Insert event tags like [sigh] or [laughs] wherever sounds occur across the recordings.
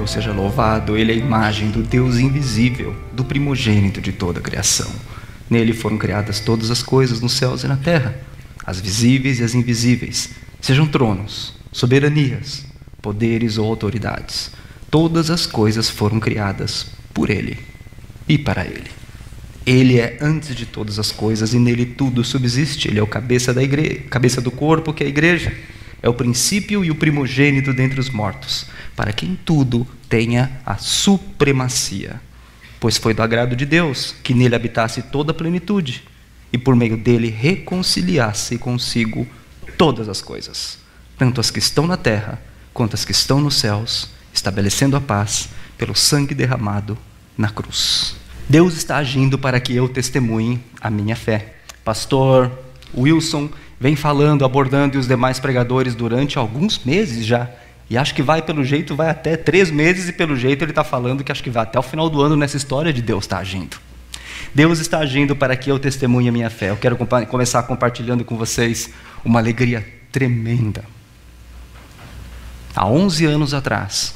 Deus seja louvado, Ele é a imagem do Deus invisível, do primogênito de toda a criação. Nele foram criadas todas as coisas nos céus e na terra, as visíveis e as invisíveis, sejam tronos, soberanias, poderes ou autoridades. Todas as coisas foram criadas por Ele e para Ele. Ele é antes de todas as coisas e nele tudo subsiste. Ele é o cabeça da igreja, cabeça do corpo, que é a igreja. É o princípio e o primogênito dentre os mortos, para que em tudo tenha a supremacia. Pois foi do agrado de Deus que nele habitasse toda a plenitude e por meio dele reconciliasse consigo todas as coisas, tanto as que estão na terra quanto as que estão nos céus, estabelecendo a paz pelo sangue derramado na cruz. Deus está agindo para que eu testemunhe a minha fé. Pastor Wilson vem falando, abordando e os demais pregadores durante alguns meses já. E acho que vai, pelo jeito, vai até três meses, e pelo jeito ele está falando que acho que vai até o final do ano nessa história de Deus está agindo. Deus está agindo para que eu testemunhe a minha fé. Eu quero começar compartilhando com vocês uma alegria tremenda. Há 11 anos atrás,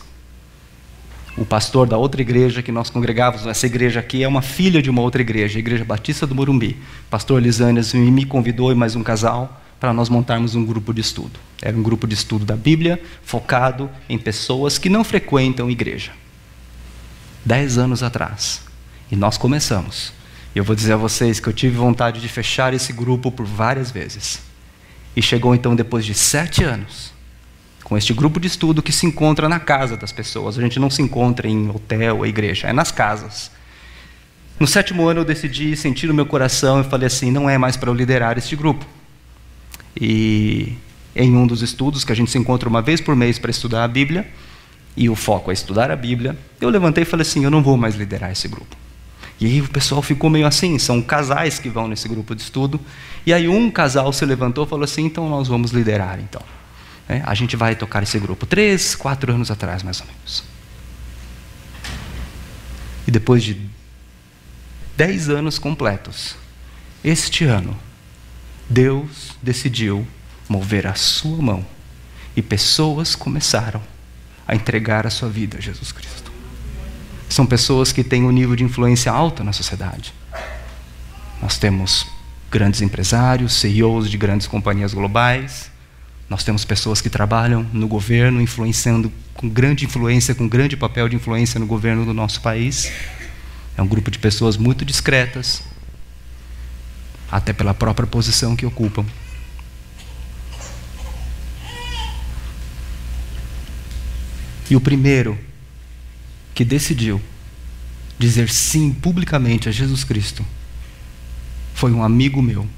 o pastor da outra igreja que nós congregávamos, essa igreja aqui é uma filha de uma outra igreja, a Igreja Batista do Morumbi. Pastor Lisânias me convidou e mais um casal para nós montarmos um grupo de estudo. Era um grupo de estudo da Bíblia, focado em pessoas que não frequentam igreja. Dez anos atrás. E nós começamos. E eu vou dizer a vocês que eu tive vontade de fechar esse grupo por várias vezes. E chegou então, depois de sete anos, com este grupo de estudo que se encontra na casa das pessoas. A gente não se encontra em hotel ou igreja, é nas casas. No sétimo ano eu decidi sentir no meu coração e falei assim, não é mais para eu liderar este grupo. E em um dos estudos que a gente se encontra uma vez por mês para estudar a Bíblia, e o foco é estudar a Bíblia, eu levantei e falei assim, eu não vou mais liderar esse grupo. E aí o pessoal ficou meio assim, são casais que vão nesse grupo de estudo, e aí um casal se levantou e falou assim, então nós vamos liderar então. É, a gente vai tocar esse grupo. Três, quatro anos atrás, mais ou menos. E depois de dez anos completos, este ano, Deus decidiu mover a sua mão e pessoas começaram a entregar a sua vida a Jesus Cristo. São pessoas que têm um nível de influência alto na sociedade. Nós temos grandes empresários, CEOs de grandes companhias globais, nós temos pessoas que trabalham no governo, influenciando com grande influência, com grande papel de influência no governo do nosso país. É um grupo de pessoas muito discretas, até pela própria posição que ocupam. E o primeiro que decidiu dizer sim publicamente a Jesus Cristo foi um amigo meu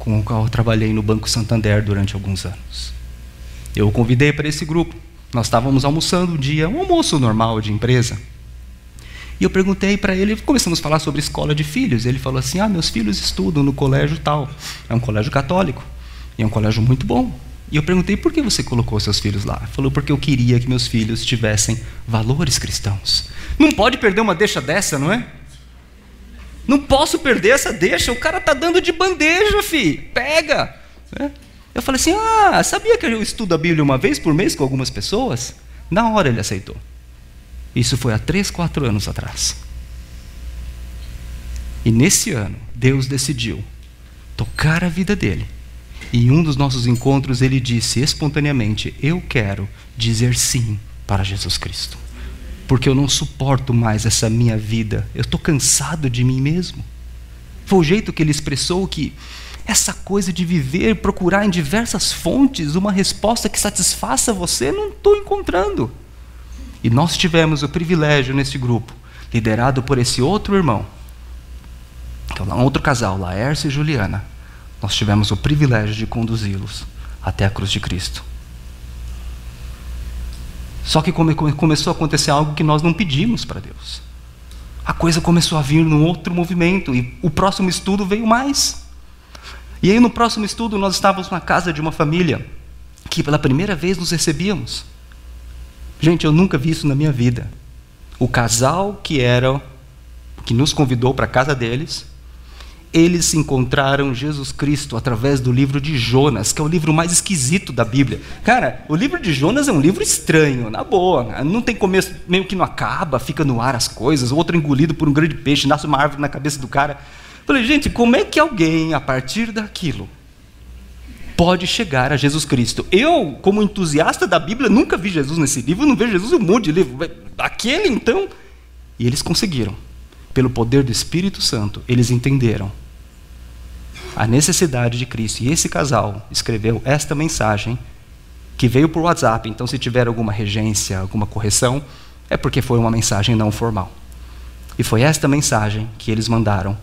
com o qual eu trabalhei no Banco Santander durante alguns anos. Eu o convidei para esse grupo. Nós estávamos almoçando um dia, um almoço normal de empresa. E eu perguntei para ele, começamos a falar sobre escola de filhos. Ele falou assim: Ah, meus filhos estudam no colégio tal. É um colégio católico. E é um colégio muito bom. E eu perguntei por que você colocou seus filhos lá. Ele falou porque eu queria que meus filhos tivessem valores cristãos. Não pode perder uma deixa dessa, não é? Não posso perder essa deixa, o cara tá dando de bandeja, fi. Pega. É. Eu falei assim: ah, sabia que eu estudo a Bíblia uma vez por mês com algumas pessoas? Na hora ele aceitou. Isso foi há três, quatro anos atrás. E nesse ano, Deus decidiu tocar a vida dele. E em um dos nossos encontros, ele disse espontaneamente: Eu quero dizer sim para Jesus Cristo porque eu não suporto mais essa minha vida. Eu estou cansado de mim mesmo. Foi o jeito que ele expressou que essa coisa de viver, procurar em diversas fontes uma resposta que satisfaça você, não estou encontrando. E nós tivemos o privilégio nesse grupo, liderado por esse outro irmão, que é um outro casal, Laércio e Juliana. Nós tivemos o privilégio de conduzi-los até a cruz de Cristo. Só que come, começou a acontecer algo que nós não pedimos para Deus. A coisa começou a vir num outro movimento e o próximo estudo veio mais. E aí no próximo estudo nós estávamos na casa de uma família que pela primeira vez nos recebíamos. Gente, eu nunca vi isso na minha vida. O casal que era que nos convidou para a casa deles eles encontraram Jesus Cristo através do livro de Jonas, que é o livro mais esquisito da Bíblia. Cara, o livro de Jonas é um livro estranho, na boa. Não tem começo, meio que não acaba, fica no ar as coisas, outro engolido por um grande peixe, nasce uma árvore na cabeça do cara. Falei, gente, como é que alguém, a partir daquilo, pode chegar a Jesus Cristo? Eu, como entusiasta da Bíblia, nunca vi Jesus nesse livro, não vejo Jesus em um monte de livro. Aquele, então. E eles conseguiram. Pelo poder do Espírito Santo, eles entenderam a necessidade de Cristo. E esse casal escreveu esta mensagem, que veio por WhatsApp. Então, se tiver alguma regência, alguma correção, é porque foi uma mensagem não formal. E foi esta mensagem que eles mandaram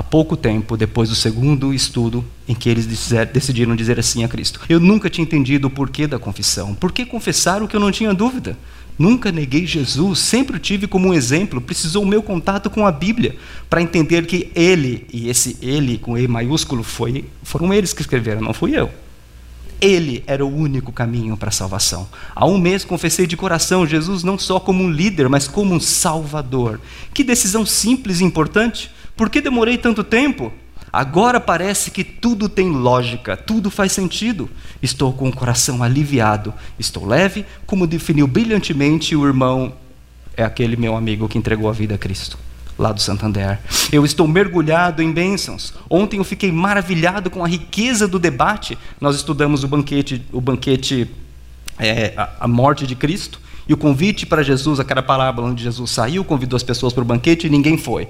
há pouco tempo, depois do segundo estudo, em que eles decidiram dizer assim a Cristo: Eu nunca tinha entendido o porquê da confissão. Por que confessar o que eu não tinha dúvida? Nunca neguei Jesus, sempre o tive como um exemplo. Precisou o meu contato com a Bíblia para entender que ele, e esse ele com E maiúsculo, foi, foram eles que escreveram, não fui eu. Ele era o único caminho para a salvação. Há um mês confessei de coração Jesus não só como um líder, mas como um salvador. Que decisão simples e importante. Por que demorei tanto tempo? Agora parece que tudo tem lógica, tudo faz sentido. Estou com o coração aliviado, estou leve, como definiu brilhantemente o irmão, é aquele meu amigo que entregou a vida a Cristo, lá do Santander. Eu estou mergulhado em bênçãos. Ontem eu fiquei maravilhado com a riqueza do debate. Nós estudamos o banquete, o banquete, é, a, a morte de Cristo. E o convite para Jesus, aquela parábola onde Jesus saiu, convidou as pessoas para o banquete e ninguém foi.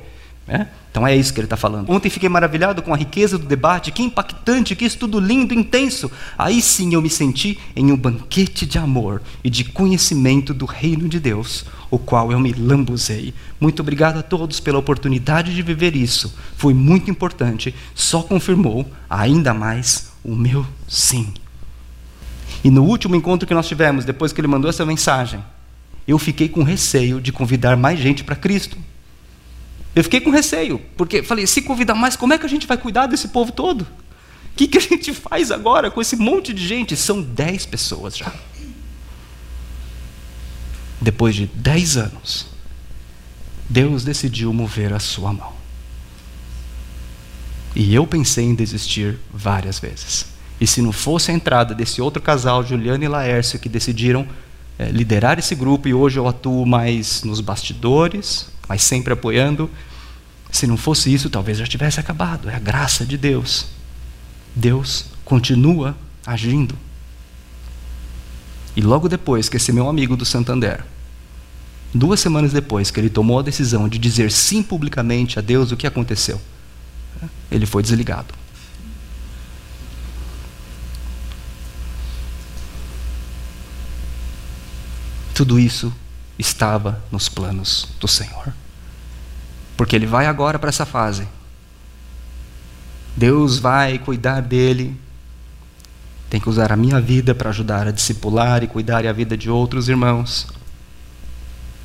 É? Então é isso que ele está falando. Ontem fiquei maravilhado com a riqueza do debate, que impactante, que estudo lindo, intenso. Aí sim eu me senti em um banquete de amor e de conhecimento do reino de Deus, o qual eu me lambuzei. Muito obrigado a todos pela oportunidade de viver isso. Foi muito importante, só confirmou ainda mais o meu sim. E no último encontro que nós tivemos, depois que ele mandou essa mensagem, eu fiquei com receio de convidar mais gente para Cristo. Eu fiquei com receio, porque falei: se convidar mais, como é que a gente vai cuidar desse povo todo? O que, que a gente faz agora com esse monte de gente? São dez pessoas já. Depois de dez anos, Deus decidiu mover a sua mão. E eu pensei em desistir várias vezes. E se não fosse a entrada desse outro casal, Juliana e Laércio, que decidiram é, liderar esse grupo, e hoje eu atuo mais nos bastidores, mas sempre apoiando. Se não fosse isso, talvez já tivesse acabado. É a graça de Deus. Deus continua agindo. E logo depois que esse meu amigo do Santander, duas semanas depois que ele tomou a decisão de dizer sim publicamente a Deus, o que aconteceu? Ele foi desligado. Tudo isso estava nos planos do Senhor. Porque ele vai agora para essa fase. Deus vai cuidar dele. Tem que usar a minha vida para ajudar a discipular e cuidar a vida de outros irmãos.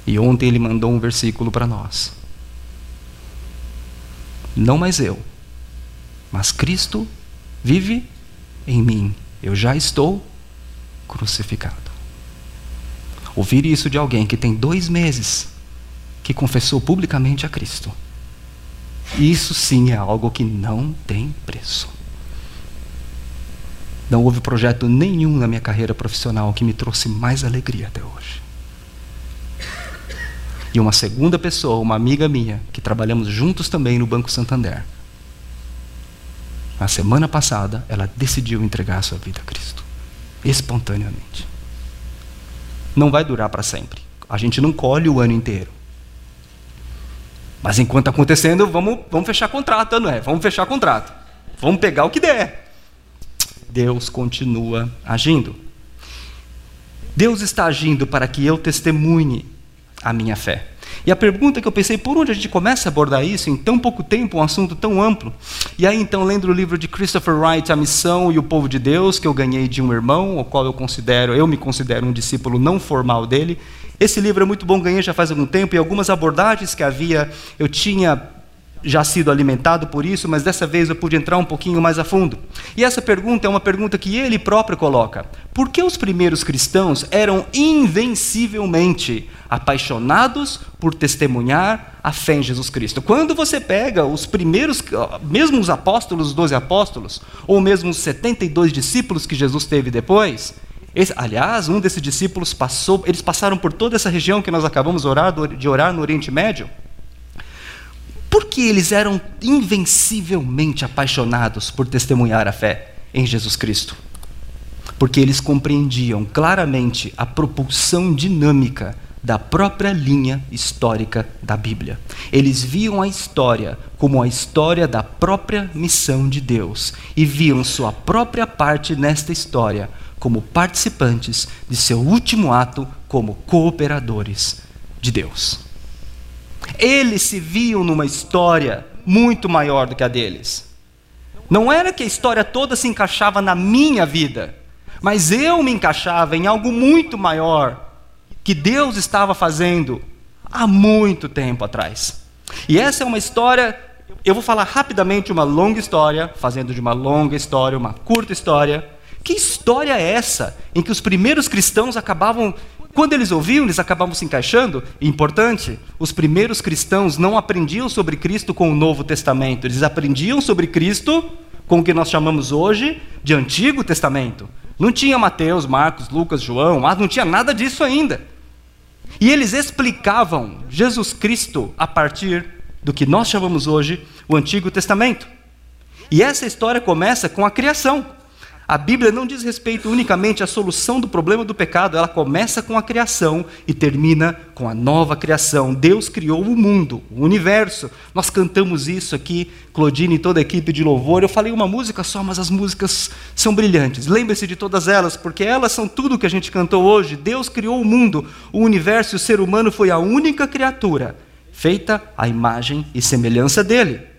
E ontem ele mandou um versículo para nós. Não mais eu, mas Cristo vive em mim. Eu já estou crucificado. Ouvir isso de alguém que tem dois meses que confessou publicamente a Cristo. Isso sim é algo que não tem preço. Não houve projeto nenhum na minha carreira profissional que me trouxe mais alegria até hoje. E uma segunda pessoa, uma amiga minha, que trabalhamos juntos também no Banco Santander, na semana passada, ela decidiu entregar a sua vida a Cristo, espontaneamente não vai durar para sempre. A gente não colhe o ano inteiro. Mas enquanto está acontecendo, vamos, vamos fechar contrato, não é? Vamos fechar contrato. Vamos pegar o que der. Deus continua agindo. Deus está agindo para que eu testemunhe a minha fé. E a pergunta que eu pensei, por onde a gente começa a abordar isso em tão pouco tempo, um assunto tão amplo? E aí então, lendo o livro de Christopher Wright, A Missão e o Povo de Deus, que eu ganhei de um irmão, o qual eu considero, eu me considero um discípulo não formal dele. Esse livro é muito bom, ganhei já faz algum tempo, e algumas abordagens que havia, eu tinha já sido alimentado por isso, mas dessa vez eu pude entrar um pouquinho mais a fundo. E essa pergunta é uma pergunta que ele próprio coloca: por que os primeiros cristãos eram invencivelmente apaixonados por testemunhar a fé em Jesus Cristo? Quando você pega os primeiros, mesmo os apóstolos, os doze apóstolos, ou mesmo os 72 discípulos que Jesus teve depois, esse, aliás, um desses discípulos passou, eles passaram por toda essa região que nós acabamos de orar no Oriente Médio. Porque eles eram invencivelmente apaixonados por testemunhar a fé em Jesus Cristo. Porque eles compreendiam claramente a propulsão dinâmica da própria linha histórica da Bíblia. Eles viam a história como a história da própria missão de Deus e viam sua própria parte nesta história como participantes de seu último ato como cooperadores de Deus. Eles se viam numa história muito maior do que a deles. Não era que a história toda se encaixava na minha vida, mas eu me encaixava em algo muito maior que Deus estava fazendo há muito tempo atrás. E essa é uma história, eu vou falar rapidamente uma longa história, fazendo de uma longa história uma curta história, que história é essa em que os primeiros cristãos acabavam, quando eles ouviam, eles acabavam se encaixando? Importante, os primeiros cristãos não aprendiam sobre Cristo com o Novo Testamento, eles aprendiam sobre Cristo com o que nós chamamos hoje de Antigo Testamento. Não tinha Mateus, Marcos, Lucas, João, não tinha nada disso ainda. E eles explicavam Jesus Cristo a partir do que nós chamamos hoje o Antigo Testamento. E essa história começa com a criação. A Bíblia não diz respeito unicamente à solução do problema do pecado, ela começa com a criação e termina com a nova criação. Deus criou o mundo, o universo. Nós cantamos isso aqui, Claudine e toda a equipe de louvor. Eu falei uma música só, mas as músicas são brilhantes. Lembre-se de todas elas, porque elas são tudo que a gente cantou hoje. Deus criou o mundo, o universo e o ser humano foi a única criatura feita à imagem e semelhança dele.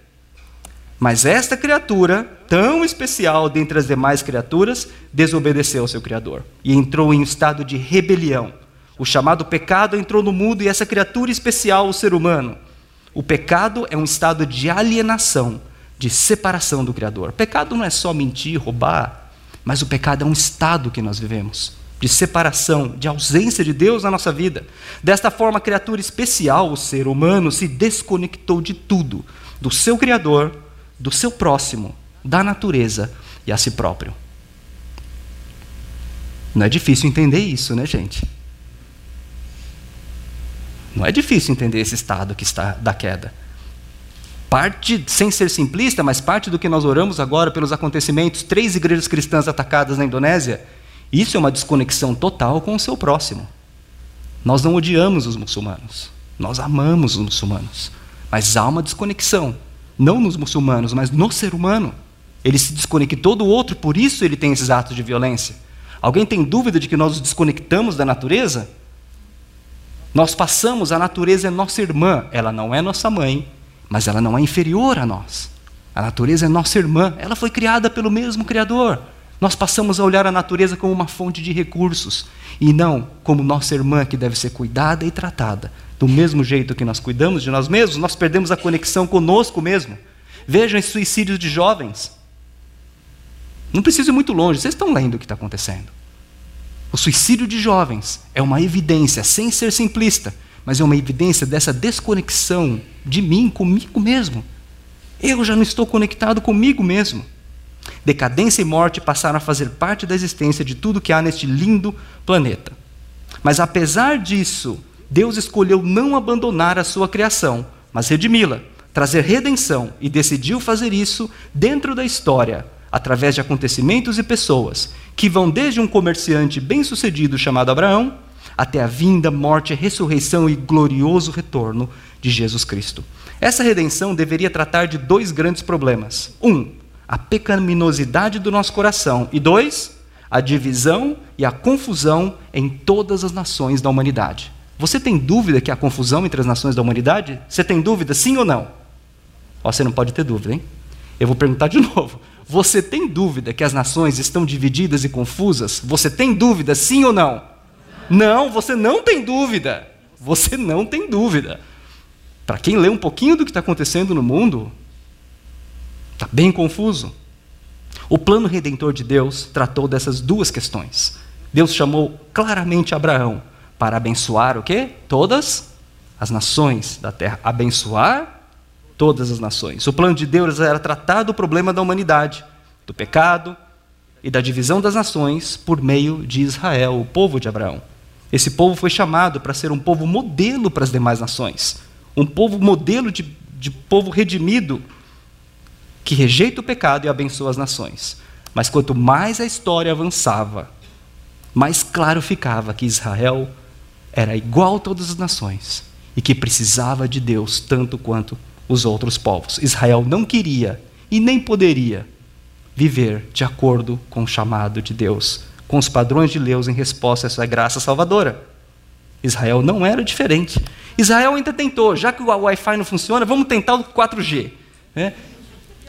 Mas esta criatura, tão especial dentre as demais criaturas, desobedeceu ao seu Criador e entrou em um estado de rebelião. O chamado pecado entrou no mundo e essa criatura especial, o ser humano. O pecado é um estado de alienação, de separação do Criador. Pecado não é só mentir, roubar, mas o pecado é um estado que nós vivemos de separação, de ausência de Deus na nossa vida. Desta forma, a criatura especial, o ser humano, se desconectou de tudo, do seu Criador do seu próximo, da natureza e a si próprio. Não é difícil entender isso, né, gente? Não é difícil entender esse estado que está da queda. Parte, sem ser simplista, mas parte do que nós oramos agora pelos acontecimentos, três igrejas cristãs atacadas na Indonésia, isso é uma desconexão total com o seu próximo. Nós não odiamos os muçulmanos, nós amamos os muçulmanos, mas há uma desconexão não nos muçulmanos, mas no ser humano. Ele se desconectou do outro, por isso ele tem esses atos de violência. Alguém tem dúvida de que nós nos desconectamos da natureza? Nós passamos, a natureza é nossa irmã, ela não é nossa mãe, mas ela não é inferior a nós. A natureza é nossa irmã, ela foi criada pelo mesmo Criador. Nós passamos a olhar a natureza como uma fonte de recursos e não como nossa irmã que deve ser cuidada e tratada do mesmo jeito que nós cuidamos de nós mesmos, nós perdemos a conexão conosco mesmo. Vejam esses suicídios de jovens. Não preciso ir muito longe, vocês estão lendo o que está acontecendo. O suicídio de jovens é uma evidência, sem ser simplista, mas é uma evidência dessa desconexão de mim comigo mesmo. Eu já não estou conectado comigo mesmo. Decadência e morte passaram a fazer parte da existência de tudo que há neste lindo planeta. Mas apesar disso, Deus escolheu não abandonar a sua criação, mas redimi-la, trazer redenção e decidiu fazer isso dentro da história, através de acontecimentos e pessoas que vão desde um comerciante bem-sucedido chamado Abraão até a vinda, morte, ressurreição e glorioso retorno de Jesus Cristo. Essa redenção deveria tratar de dois grandes problemas. Um, a pecaminosidade do nosso coração. E dois, a divisão e a confusão em todas as nações da humanidade. Você tem dúvida que há confusão entre as nações da humanidade? Você tem dúvida, sim ou não? Ó, você não pode ter dúvida, hein? Eu vou perguntar de [laughs] novo. Você tem dúvida que as nações estão divididas e confusas? Você tem dúvida, sim ou não? Não, você não tem dúvida. Você não tem dúvida. para quem lê um pouquinho do que está acontecendo no mundo, está bem confuso. O plano redentor de Deus tratou dessas duas questões. Deus chamou claramente Abraão para abençoar o quê? Todas as nações da terra. Abençoar todas as nações. O plano de Deus era tratar do problema da humanidade, do pecado e da divisão das nações por meio de Israel, o povo de Abraão. Esse povo foi chamado para ser um povo modelo para as demais nações, um povo modelo de, de povo redimido que rejeita o pecado e abençoa as nações. Mas quanto mais a história avançava, mais claro ficava que Israel era igual a todas as nações e que precisava de Deus tanto quanto os outros povos. Israel não queria e nem poderia viver de acordo com o chamado de Deus, com os padrões de Deus em resposta a essa graça salvadora. Israel não era diferente. Israel ainda tentou, já que o Wi-Fi não funciona, vamos tentar o 4G. Né?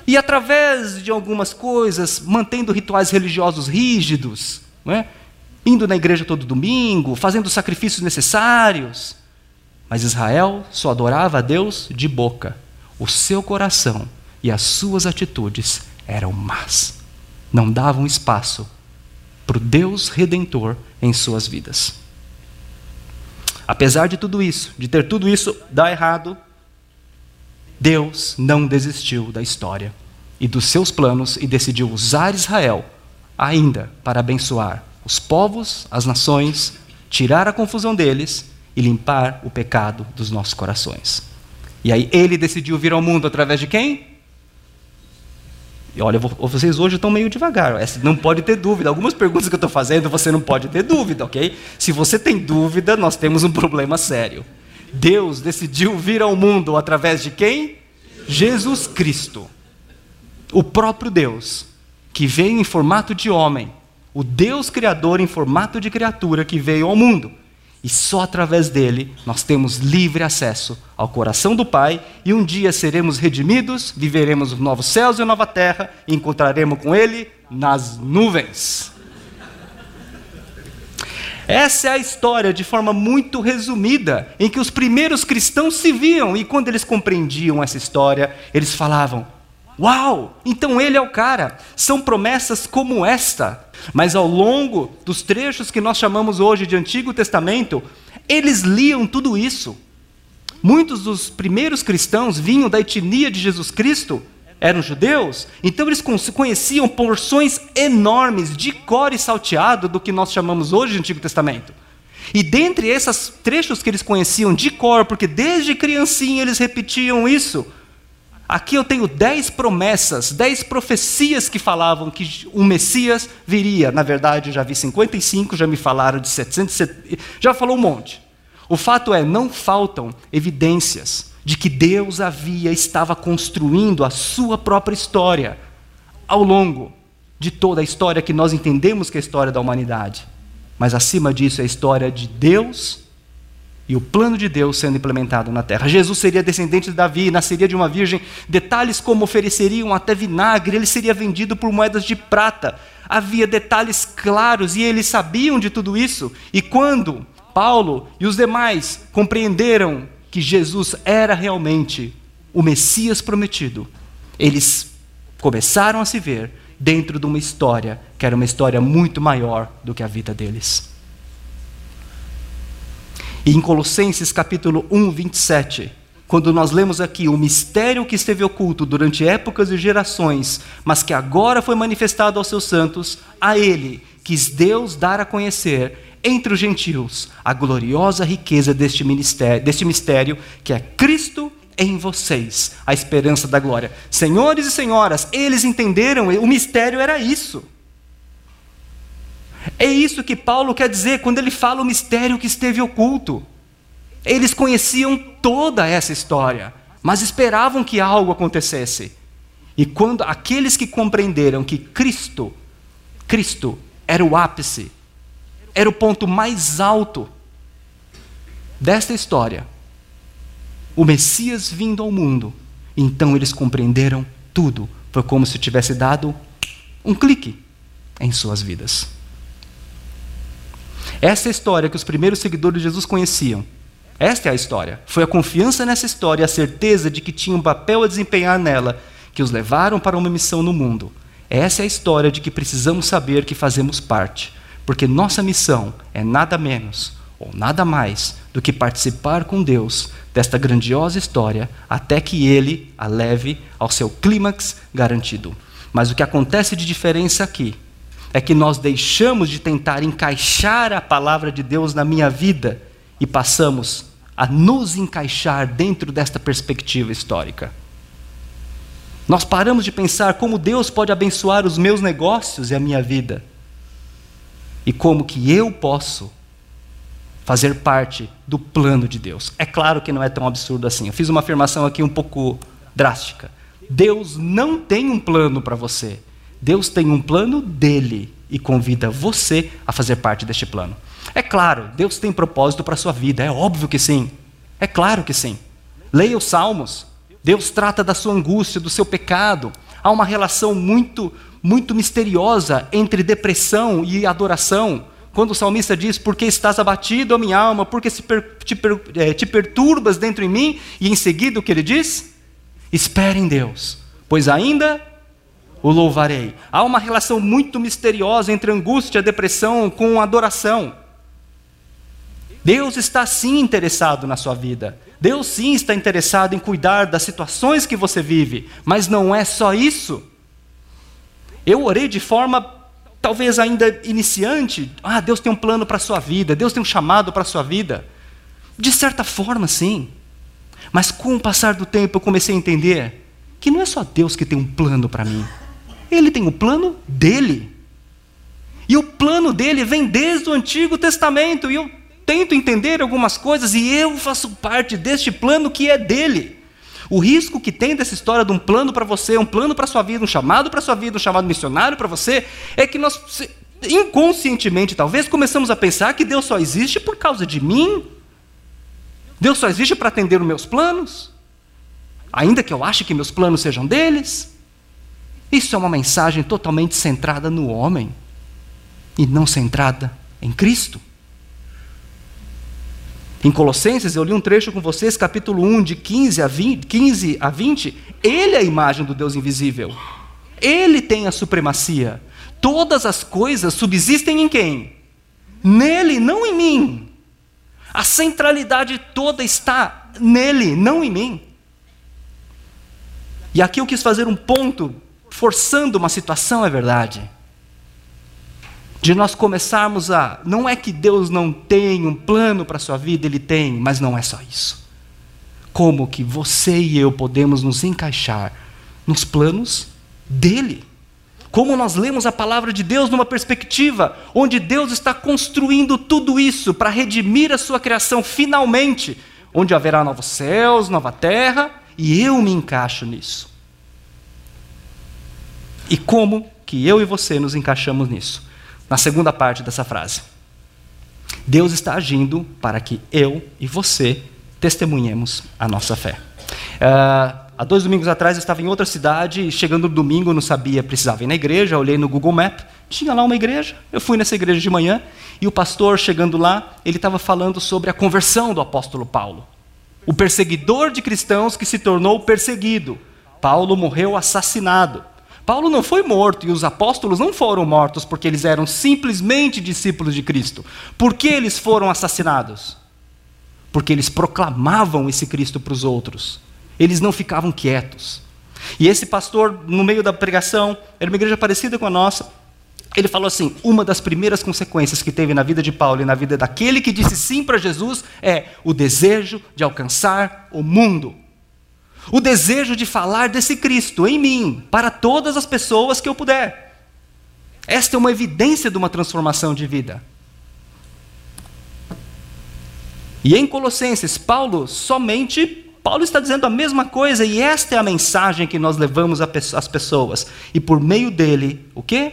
E através de algumas coisas, mantendo rituais religiosos rígidos, né? Indo na igreja todo domingo, fazendo os sacrifícios necessários. Mas Israel só adorava a Deus de boca. O seu coração e as suas atitudes eram más. Não davam espaço para o Deus redentor em suas vidas. Apesar de tudo isso, de ter tudo isso dar errado, Deus não desistiu da história e dos seus planos e decidiu usar Israel ainda para abençoar os povos, as nações, tirar a confusão deles e limpar o pecado dos nossos corações. E aí ele decidiu vir ao mundo através de quem? E olha, vocês hoje estão meio devagar. Não pode ter dúvida. Algumas perguntas que eu estou fazendo, você não pode ter dúvida, ok? Se você tem dúvida, nós temos um problema sério. Deus decidiu vir ao mundo através de quem? Jesus Cristo. O próprio Deus, que veio em formato de homem. O Deus Criador em formato de criatura que veio ao mundo. E só através dele nós temos livre acesso ao coração do Pai e um dia seremos redimidos, viveremos os novos céus e a nova terra e encontraremos com ele nas nuvens. Essa é a história, de forma muito resumida, em que os primeiros cristãos se viam e quando eles compreendiam essa história, eles falavam: Uau, então ele é o cara. São promessas como esta. Mas ao longo dos trechos que nós chamamos hoje de Antigo Testamento, eles liam tudo isso. Muitos dos primeiros cristãos vinham da etnia de Jesus Cristo, eram judeus, então eles conheciam porções enormes de cor e salteado do que nós chamamos hoje de Antigo Testamento. E dentre esses trechos que eles conheciam de cor, porque desde criancinha eles repetiam isso, Aqui eu tenho dez promessas, dez profecias que falavam que o Messias viria. Na verdade, eu já vi 55, já me falaram de 770, já falou um monte. O fato é, não faltam evidências de que Deus havia, estava construindo a sua própria história ao longo de toda a história que nós entendemos que é a história da humanidade. Mas acima disso é a história de Deus e o plano de Deus sendo implementado na terra. Jesus seria descendente de Davi, nasceria de uma virgem. Detalhes como ofereceriam até vinagre, ele seria vendido por moedas de prata. Havia detalhes claros e eles sabiam de tudo isso. E quando Paulo e os demais compreenderam que Jesus era realmente o Messias prometido, eles começaram a se ver dentro de uma história que era uma história muito maior do que a vida deles. E em Colossenses capítulo 1, 27, quando nós lemos aqui o mistério que esteve oculto durante épocas e gerações, mas que agora foi manifestado aos seus santos, a ele quis Deus dar a conhecer entre os gentios a gloriosa riqueza deste, ministério, deste mistério que é Cristo em vocês, a esperança da glória. Senhores e senhoras, eles entenderam, o mistério era isso. É isso que Paulo quer dizer quando ele fala o mistério que esteve oculto. Eles conheciam toda essa história, mas esperavam que algo acontecesse. E quando aqueles que compreenderam que Cristo, Cristo era o ápice, era o ponto mais alto desta história, o Messias vindo ao mundo, então eles compreenderam tudo. Foi como se tivesse dado um clique em suas vidas. Essa é a história que os primeiros seguidores de Jesus conheciam. Esta é a história. Foi a confiança nessa história a certeza de que tinha um papel a desempenhar nela que os levaram para uma missão no mundo. Essa é a história de que precisamos saber que fazemos parte, porque nossa missão é nada menos ou nada mais do que participar com Deus desta grandiosa história até que ele a leve ao seu clímax garantido. Mas o que acontece de diferença aqui é que nós deixamos de tentar encaixar a palavra de Deus na minha vida e passamos a nos encaixar dentro desta perspectiva histórica. Nós paramos de pensar como Deus pode abençoar os meus negócios e a minha vida. E como que eu posso fazer parte do plano de Deus. É claro que não é tão absurdo assim. Eu fiz uma afirmação aqui um pouco drástica. Deus não tem um plano para você. Deus tem um plano dele e convida você a fazer parte deste plano. É claro, Deus tem propósito para a sua vida, é óbvio que sim. É claro que sim. Leia os Salmos. Deus trata da sua angústia, do seu pecado. Há uma relação muito, muito misteriosa entre depressão e adoração. Quando o salmista diz: Por que estás abatido, ó minha alma? Por que per, te, per, é, te perturbas dentro em mim? E em seguida o que ele diz? Espere em Deus, pois ainda o louvarei. Há uma relação muito misteriosa entre angústia, depressão com adoração. Deus está sim interessado na sua vida. Deus sim está interessado em cuidar das situações que você vive, mas não é só isso. Eu orei de forma talvez ainda iniciante, ah, Deus tem um plano para a sua vida, Deus tem um chamado para a sua vida. De certa forma, sim. Mas com o passar do tempo eu comecei a entender que não é só Deus que tem um plano para mim. Ele tem o plano dele. E o plano dele vem desde o Antigo Testamento. E eu tento entender algumas coisas e eu faço parte deste plano que é dele. O risco que tem dessa história de um plano para você, um plano para sua vida, um chamado para sua vida, um chamado missionário para você, é que nós inconscientemente talvez começamos a pensar que Deus só existe por causa de mim. Deus só existe para atender os meus planos, ainda que eu ache que meus planos sejam deles. Isso é uma mensagem totalmente centrada no homem e não centrada em Cristo. Em Colossenses, eu li um trecho com vocês, capítulo 1, de 15 a 20, 15 a 20. Ele é a imagem do Deus invisível. Ele tem a supremacia. Todas as coisas subsistem em quem? Nele, não em mim. A centralidade toda está nele, não em mim. E aqui eu quis fazer um ponto, forçando uma situação, é verdade de nós começarmos a. Não é que Deus não tem um plano para a sua vida, Ele tem, mas não é só isso. Como que você e eu podemos nos encaixar nos planos dele? Como nós lemos a palavra de Deus numa perspectiva onde Deus está construindo tudo isso para redimir a sua criação finalmente, onde haverá novos céus, nova terra, e eu me encaixo nisso. E como que eu e você nos encaixamos nisso? na segunda parte dessa frase. Deus está agindo para que eu e você testemunhemos a nossa fé. Uh, há dois domingos atrás eu estava em outra cidade, chegando no domingo não sabia, precisava ir na igreja, olhei no Google Map, tinha lá uma igreja, eu fui nessa igreja de manhã, e o pastor chegando lá, ele estava falando sobre a conversão do apóstolo Paulo. O perseguidor de cristãos que se tornou perseguido. Paulo morreu assassinado. Paulo não foi morto e os apóstolos não foram mortos porque eles eram simplesmente discípulos de Cristo. Por que eles foram assassinados? Porque eles proclamavam esse Cristo para os outros. Eles não ficavam quietos. E esse pastor, no meio da pregação, era uma igreja parecida com a nossa. Ele falou assim: uma das primeiras consequências que teve na vida de Paulo e na vida daquele que disse sim para Jesus é o desejo de alcançar o mundo o desejo de falar desse Cristo em mim, para todas as pessoas que eu puder. Esta é uma evidência de uma transformação de vida. E em Colossenses, Paulo somente Paulo está dizendo a mesma coisa e esta é a mensagem que nós levamos às pessoas. E por meio dele, o quê?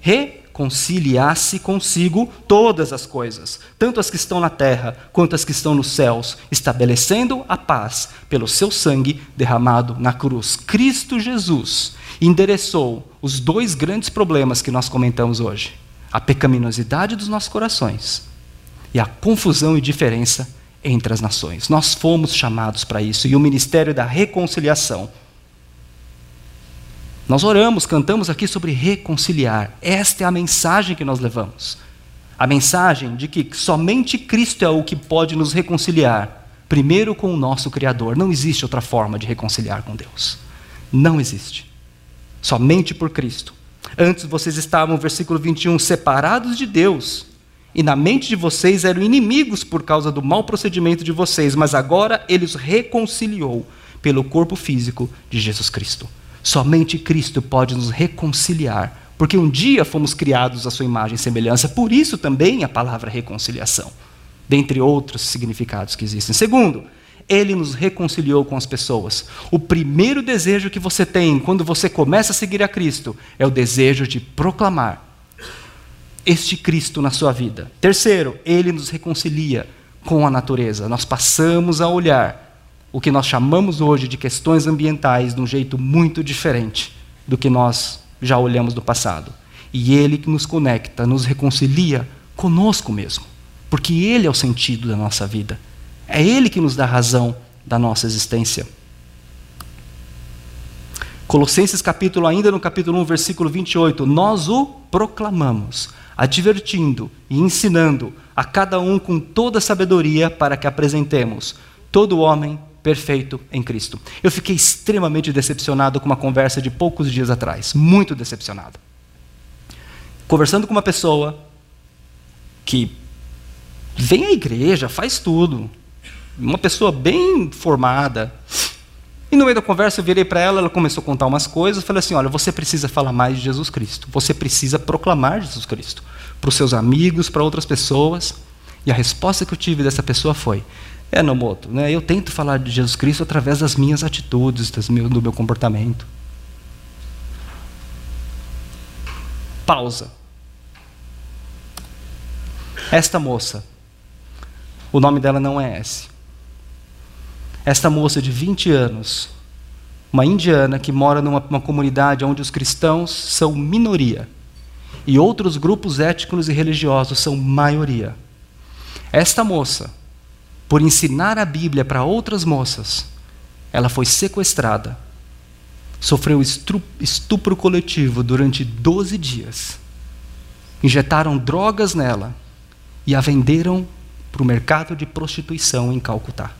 Re conciliasse consigo todas as coisas, tanto as que estão na terra quanto as que estão nos céus, estabelecendo a paz pelo seu sangue derramado na cruz. Cristo Jesus endereçou os dois grandes problemas que nós comentamos hoje: a pecaminosidade dos nossos corações e a confusão e diferença entre as nações. Nós fomos chamados para isso e o ministério da reconciliação. Nós oramos, cantamos aqui sobre reconciliar. Esta é a mensagem que nós levamos. A mensagem de que somente Cristo é o que pode nos reconciliar, primeiro com o nosso Criador. Não existe outra forma de reconciliar com Deus. Não existe. Somente por Cristo. Antes vocês estavam, versículo 21, separados de Deus, e na mente de vocês eram inimigos por causa do mau procedimento de vocês, mas agora ele os reconciliou pelo corpo físico de Jesus Cristo. Somente Cristo pode nos reconciliar, porque um dia fomos criados à sua imagem e semelhança, por isso também a palavra reconciliação, dentre outros significados que existem. Segundo, ele nos reconciliou com as pessoas. O primeiro desejo que você tem quando você começa a seguir a Cristo é o desejo de proclamar este Cristo na sua vida. Terceiro, ele nos reconcilia com a natureza. Nós passamos a olhar o que nós chamamos hoje de questões ambientais de um jeito muito diferente do que nós já olhamos no passado. E ele que nos conecta, nos reconcilia conosco mesmo, porque ele é o sentido da nossa vida. É ele que nos dá razão da nossa existência. Colossenses capítulo ainda no capítulo 1, versículo 28, nós o proclamamos advertindo e ensinando a cada um com toda sabedoria para que apresentemos todo homem perfeito em Cristo. Eu fiquei extremamente decepcionado com uma conversa de poucos dias atrás, muito decepcionado. Conversando com uma pessoa que vem à igreja, faz tudo, uma pessoa bem formada, e no meio da conversa eu virei para ela, ela começou a contar umas coisas, eu falei assim: olha, você precisa falar mais de Jesus Cristo. Você precisa proclamar Jesus Cristo para os seus amigos, para outras pessoas. E a resposta que eu tive dessa pessoa foi: é, Nomoto, né, eu tento falar de Jesus Cristo através das minhas atitudes, das do meu comportamento. Pausa. Esta moça, o nome dela não é S. Esta moça de 20 anos, uma indiana que mora numa comunidade onde os cristãos são minoria e outros grupos étnicos e religiosos são maioria. Esta moça, por ensinar a Bíblia para outras moças, ela foi sequestrada, sofreu estupro coletivo durante 12 dias, injetaram drogas nela e a venderam para o mercado de prostituição em Calcutá.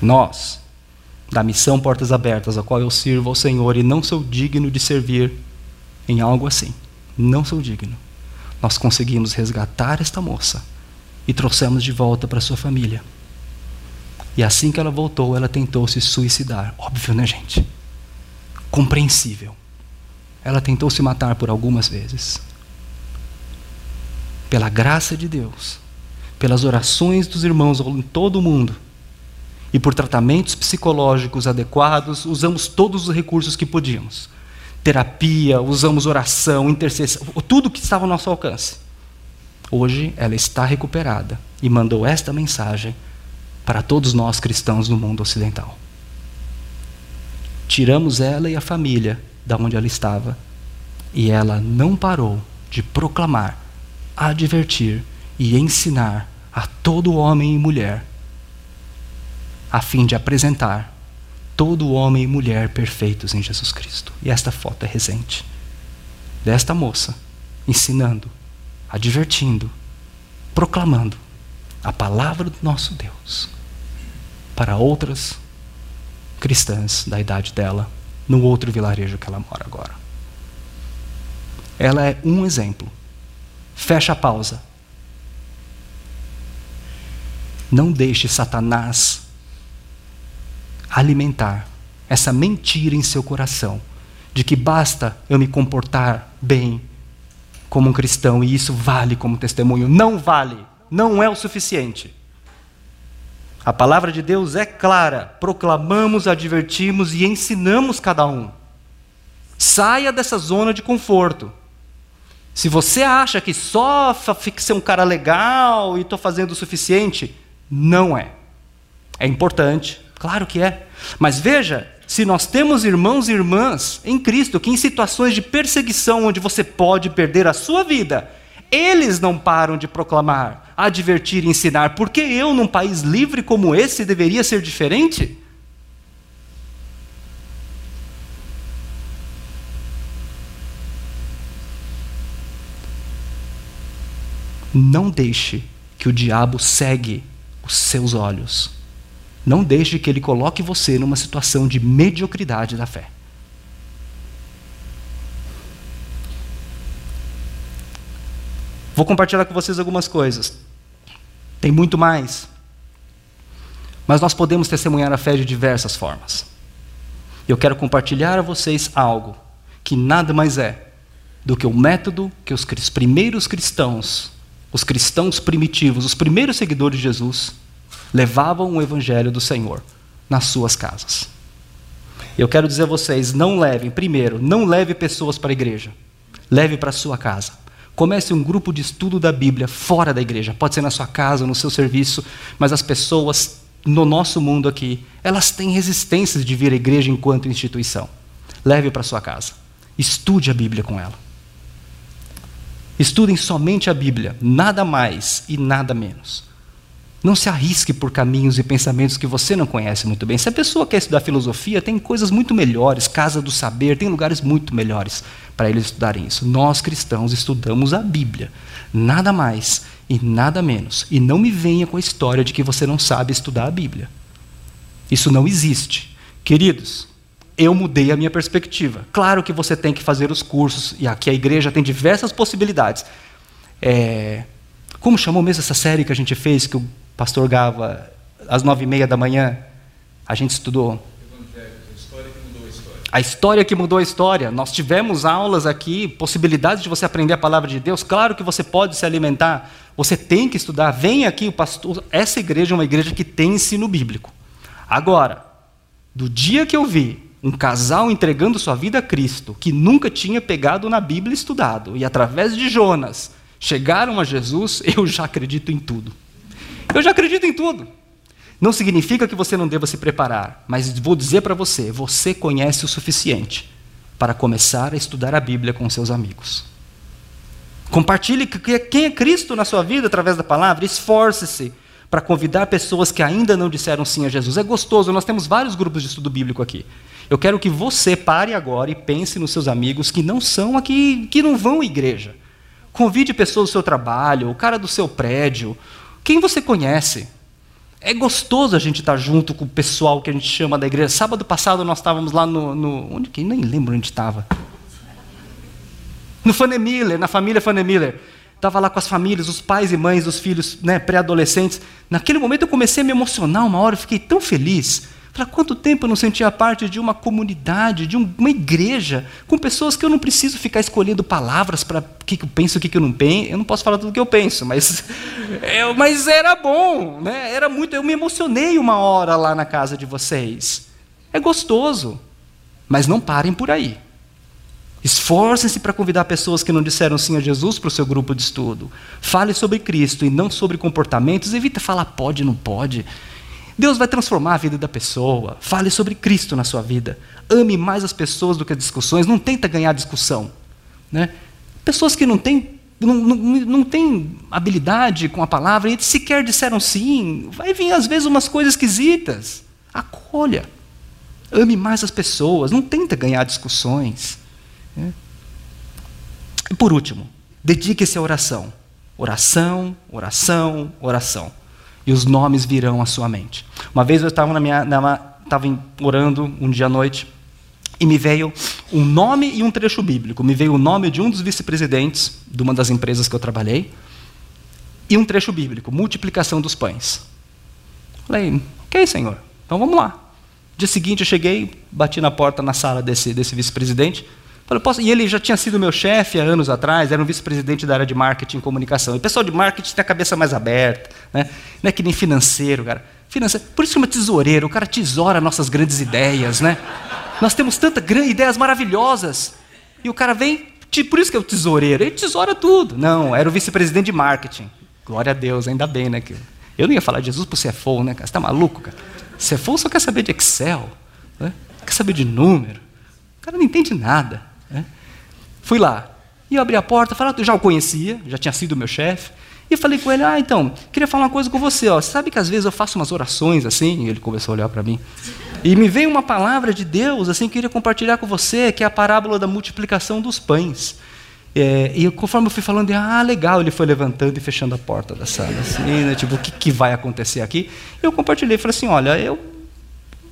Nós, da missão Portas Abertas, a qual eu sirvo ao Senhor e não sou digno de servir em algo assim, não sou digno. Nós conseguimos resgatar esta moça e trouxemos de volta para sua família. E assim que ela voltou, ela tentou se suicidar. Óbvio, né, gente? Compreensível. Ela tentou se matar por algumas vezes. Pela graça de Deus, pelas orações dos irmãos em todo o mundo, e por tratamentos psicológicos adequados, usamos todos os recursos que podíamos. Terapia, usamos oração, intercessão, tudo que estava ao nosso alcance. Hoje ela está recuperada e mandou esta mensagem para todos nós cristãos no mundo ocidental. Tiramos ela e a família da onde ela estava e ela não parou de proclamar, advertir e ensinar a todo homem e mulher a fim de apresentar todo homem e mulher perfeitos em Jesus Cristo. E esta foto é recente desta moça ensinando, advertindo, proclamando a palavra do nosso Deus para outras cristãs da idade dela, no outro vilarejo que ela mora agora. Ela é um exemplo. Fecha a pausa. Não deixe Satanás alimentar essa mentira em seu coração de que basta eu me comportar bem como um cristão e isso vale como testemunho. Não vale, não é o suficiente. A palavra de Deus é clara, proclamamos, advertimos e ensinamos cada um. Saia dessa zona de conforto. Se você acha que só ser um cara legal e estou fazendo o suficiente, não é. É importante, Claro que é. Mas veja, se nós temos irmãos e irmãs em Cristo que em situações de perseguição onde você pode perder a sua vida, Eles não param de proclamar, advertir e ensinar. Por que eu, num país livre como esse, deveria ser diferente? Não deixe que o diabo segue os seus olhos. Não deixe que ele coloque você numa situação de mediocridade da fé. Vou compartilhar com vocês algumas coisas. Tem muito mais. Mas nós podemos testemunhar a fé de diversas formas. Eu quero compartilhar a vocês algo que nada mais é do que o método que os primeiros cristãos os cristãos primitivos, os primeiros seguidores de Jesus, levavam o evangelho do Senhor nas suas casas. Eu quero dizer a vocês, não levem, primeiro, não leve pessoas para a igreja. Leve para a sua casa. Comece um grupo de estudo da Bíblia fora da igreja. Pode ser na sua casa, no seu serviço, mas as pessoas no nosso mundo aqui, elas têm resistências de vir à igreja enquanto instituição. Leve para a sua casa. Estude a Bíblia com ela. Estudem somente a Bíblia, nada mais e nada menos. Não se arrisque por caminhos e pensamentos que você não conhece muito bem. Se a pessoa quer estudar filosofia, tem coisas muito melhores, Casa do Saber, tem lugares muito melhores para eles estudarem isso. Nós cristãos estudamos a Bíblia, nada mais e nada menos. E não me venha com a história de que você não sabe estudar a Bíblia. Isso não existe. Queridos, eu mudei a minha perspectiva. Claro que você tem que fazer os cursos, e aqui a igreja tem diversas possibilidades. É, como chamou mesmo essa série que a gente fez, que o pastor Gava, às nove e meia da manhã, a gente estudou? A história que mudou a história. Nós tivemos aulas aqui, possibilidades de você aprender a palavra de Deus. Claro que você pode se alimentar, você tem que estudar. Vem aqui o pastor. Essa igreja é uma igreja que tem ensino bíblico. Agora, do dia que eu vi um casal entregando sua vida a Cristo, que nunca tinha pegado na Bíblia e estudado, e através de Jonas chegaram a Jesus, [laughs] eu já acredito em tudo. Eu já acredito em tudo. Não significa que você não deva se preparar, mas vou dizer para você: você conhece o suficiente para começar a estudar a Bíblia com seus amigos. Compartilhe quem é Cristo na sua vida através da palavra, esforce-se para convidar pessoas que ainda não disseram sim a Jesus. É gostoso, nós temos vários grupos de estudo bíblico aqui. Eu quero que você pare agora e pense nos seus amigos que não são aqui, que não vão à igreja. Convide pessoas do seu trabalho, o cara do seu prédio, quem você conhece. É gostoso a gente estar junto com o pessoal que a gente chama da igreja. Sábado passado nós estávamos lá no. no onde que? Nem lembro onde estava. No Fanny Miller, na família Fanny Miller. Estava lá com as famílias, os pais e mães dos filhos né, pré-adolescentes. Naquele momento eu comecei a me emocionar uma hora, eu fiquei tão feliz. Para quanto tempo eu não sentia parte de uma comunidade, de uma igreja, com pessoas que eu não preciso ficar escolhendo palavras para o que, eu penso, o que, eu não penso. Eu não posso falar tudo o que eu penso, mas, [laughs] é, mas era bom, né? era muito. Eu me emocionei uma hora lá na casa de vocês. É gostoso, mas não parem por aí. Esforcem-se para convidar pessoas que não disseram sim a Jesus para o seu grupo de estudo. Fale sobre Cristo e não sobre comportamentos. Evita falar pode, não pode. Deus vai transformar a vida da pessoa. Fale sobre Cristo na sua vida. Ame mais as pessoas do que as discussões. Não tenta ganhar discussão. Né? Pessoas que não têm, não, não, não têm habilidade com a palavra e sequer disseram sim, vai vir às vezes umas coisas esquisitas. Acolha. Ame mais as pessoas. Não tenta ganhar discussões. Né? E por último, dedique-se à oração. Oração, oração, oração e os nomes virão à sua mente. Uma vez eu estava na minha, estava orando um dia à noite e me veio um nome e um trecho bíblico. Me veio o nome de um dos vice-presidentes de uma das empresas que eu trabalhei e um trecho bíblico, multiplicação dos pães. Falei, ok, senhor, então vamos lá. Dia seguinte eu cheguei, bati na porta na sala desse, desse vice-presidente. Falei, posso? E ele já tinha sido meu chefe há anos atrás, era um vice-presidente da área de marketing e comunicação. E o pessoal de marketing tem a cabeça mais aberta, né? não é que nem financeiro, cara. Financeiro. Por isso que é tesoureiro, o cara tesoura nossas grandes ideias. Né? Nós temos tantas ideias maravilhosas. E o cara vem, por isso que é o tesoureiro, ele tesoura tudo. Não, era o vice-presidente de marketing. Glória a Deus, ainda bem, né? Eu não ia falar de Jesus para o CFO, né? Você está maluco, cara? CFO só quer saber de Excel, né? quer saber de número. O cara não entende nada. Né? Fui lá. E eu abri a porta, falei, ah, eu já o conhecia, já tinha sido meu chefe. E falei com ele, ah, então, queria falar uma coisa com você. Ó. Sabe que às vezes eu faço umas orações assim? E ele começou a olhar para mim. E me veio uma palavra de Deus, assim, que eu queria compartilhar com você, que é a parábola da multiplicação dos pães. É, e conforme eu fui falando, ah, legal, ele foi levantando e fechando a porta da sala, assim, né, tipo, o que, que vai acontecer aqui? Eu compartilhei, falei assim, olha, eu,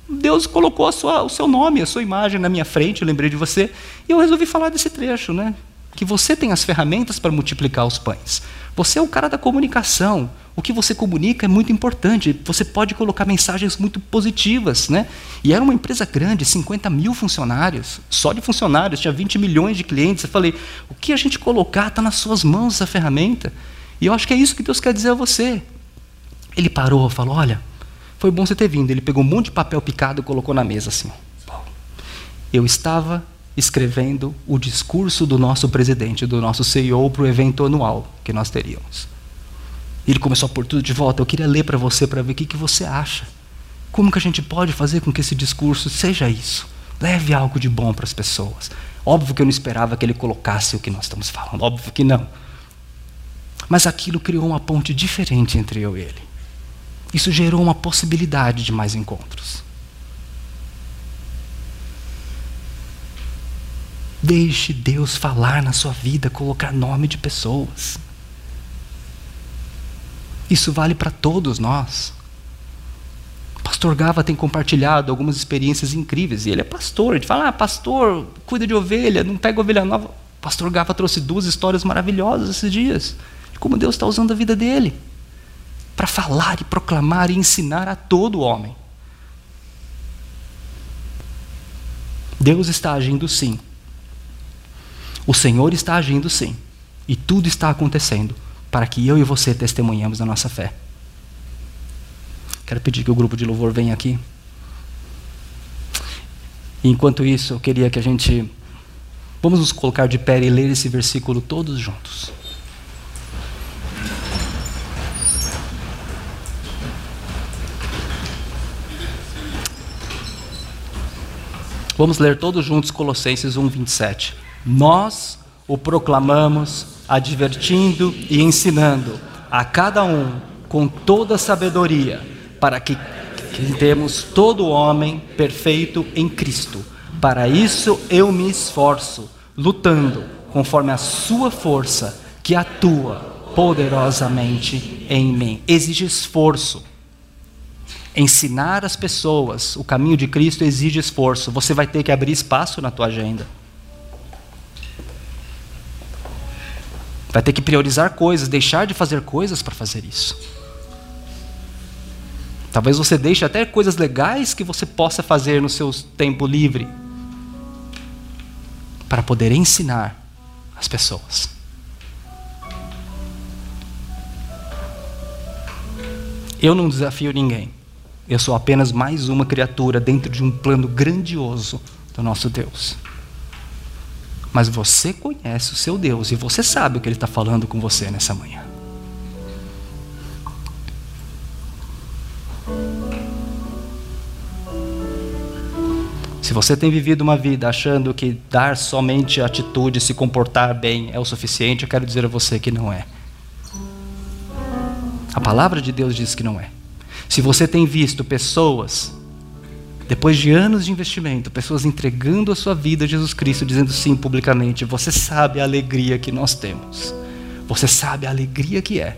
Deus colocou sua, o seu nome, a sua imagem na minha frente, eu lembrei de você, e eu resolvi falar desse trecho, né? Que você tem as ferramentas para multiplicar os pães. Você é o cara da comunicação. O que você comunica é muito importante. Você pode colocar mensagens muito positivas. Né? E era uma empresa grande, 50 mil funcionários. Só de funcionários, tinha 20 milhões de clientes. Eu falei, o que a gente colocar está nas suas mãos essa ferramenta. E eu acho que é isso que Deus quer dizer a você. Ele parou, falou: Olha, foi bom você ter vindo. Ele pegou um monte de papel picado e colocou na mesa assim. Eu estava escrevendo o discurso do nosso presidente, do nosso CEO, para o evento anual que nós teríamos. Ele começou a pôr tudo de volta. Eu queria ler para você para ver o que, que você acha. Como que a gente pode fazer com que esse discurso seja isso? Leve algo de bom para as pessoas. Óbvio que eu não esperava que ele colocasse o que nós estamos falando, óbvio que não. Mas aquilo criou uma ponte diferente entre eu e ele. Isso gerou uma possibilidade de mais encontros. Deixe Deus falar na sua vida, colocar nome de pessoas. Isso vale para todos nós. O pastor Gava tem compartilhado algumas experiências incríveis. E ele é pastor. Gente fala, ah, pastor, cuida de ovelha, não pega ovelha nova. Pastor Gava trouxe duas histórias maravilhosas esses dias. De como Deus está usando a vida dele. Para falar e proclamar e ensinar a todo homem. Deus está agindo sim o Senhor está agindo sim. E tudo está acontecendo para que eu e você testemunhemos a nossa fé. Quero pedir que o grupo de louvor venha aqui. Enquanto isso, eu queria que a gente. Vamos nos colocar de pé e ler esse versículo todos juntos. Vamos ler todos juntos Colossenses 1, 27. Nós o proclamamos, advertindo e ensinando a cada um com toda sabedoria, para que, que temos todo homem perfeito em Cristo. Para isso eu me esforço, lutando conforme a sua força que atua poderosamente em mim. Exige esforço. Ensinar as pessoas o caminho de Cristo exige esforço. Você vai ter que abrir espaço na tua agenda. Vai ter que priorizar coisas, deixar de fazer coisas para fazer isso. Talvez você deixe até coisas legais que você possa fazer no seu tempo livre para poder ensinar as pessoas. Eu não desafio ninguém. Eu sou apenas mais uma criatura dentro de um plano grandioso do nosso Deus. Mas você conhece o seu Deus e você sabe o que Ele está falando com você nessa manhã. Se você tem vivido uma vida achando que dar somente atitude, se comportar bem é o suficiente, eu quero dizer a você que não é. A palavra de Deus diz que não é. Se você tem visto pessoas depois de anos de investimento, pessoas entregando a sua vida a Jesus Cristo, dizendo sim publicamente, você sabe a alegria que nós temos. Você sabe a alegria que é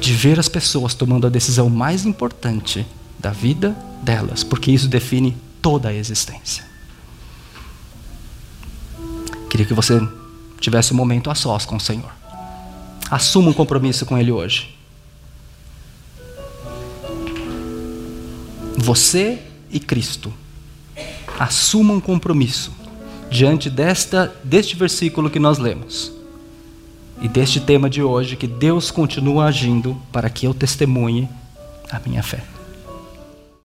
de ver as pessoas tomando a decisão mais importante da vida delas, porque isso define toda a existência. Queria que você tivesse um momento a sós com o Senhor. Assuma um compromisso com Ele hoje. Você e Cristo assumam um compromisso diante desta deste versículo que nós lemos. E deste tema de hoje que Deus continua agindo para que eu testemunhe a minha fé.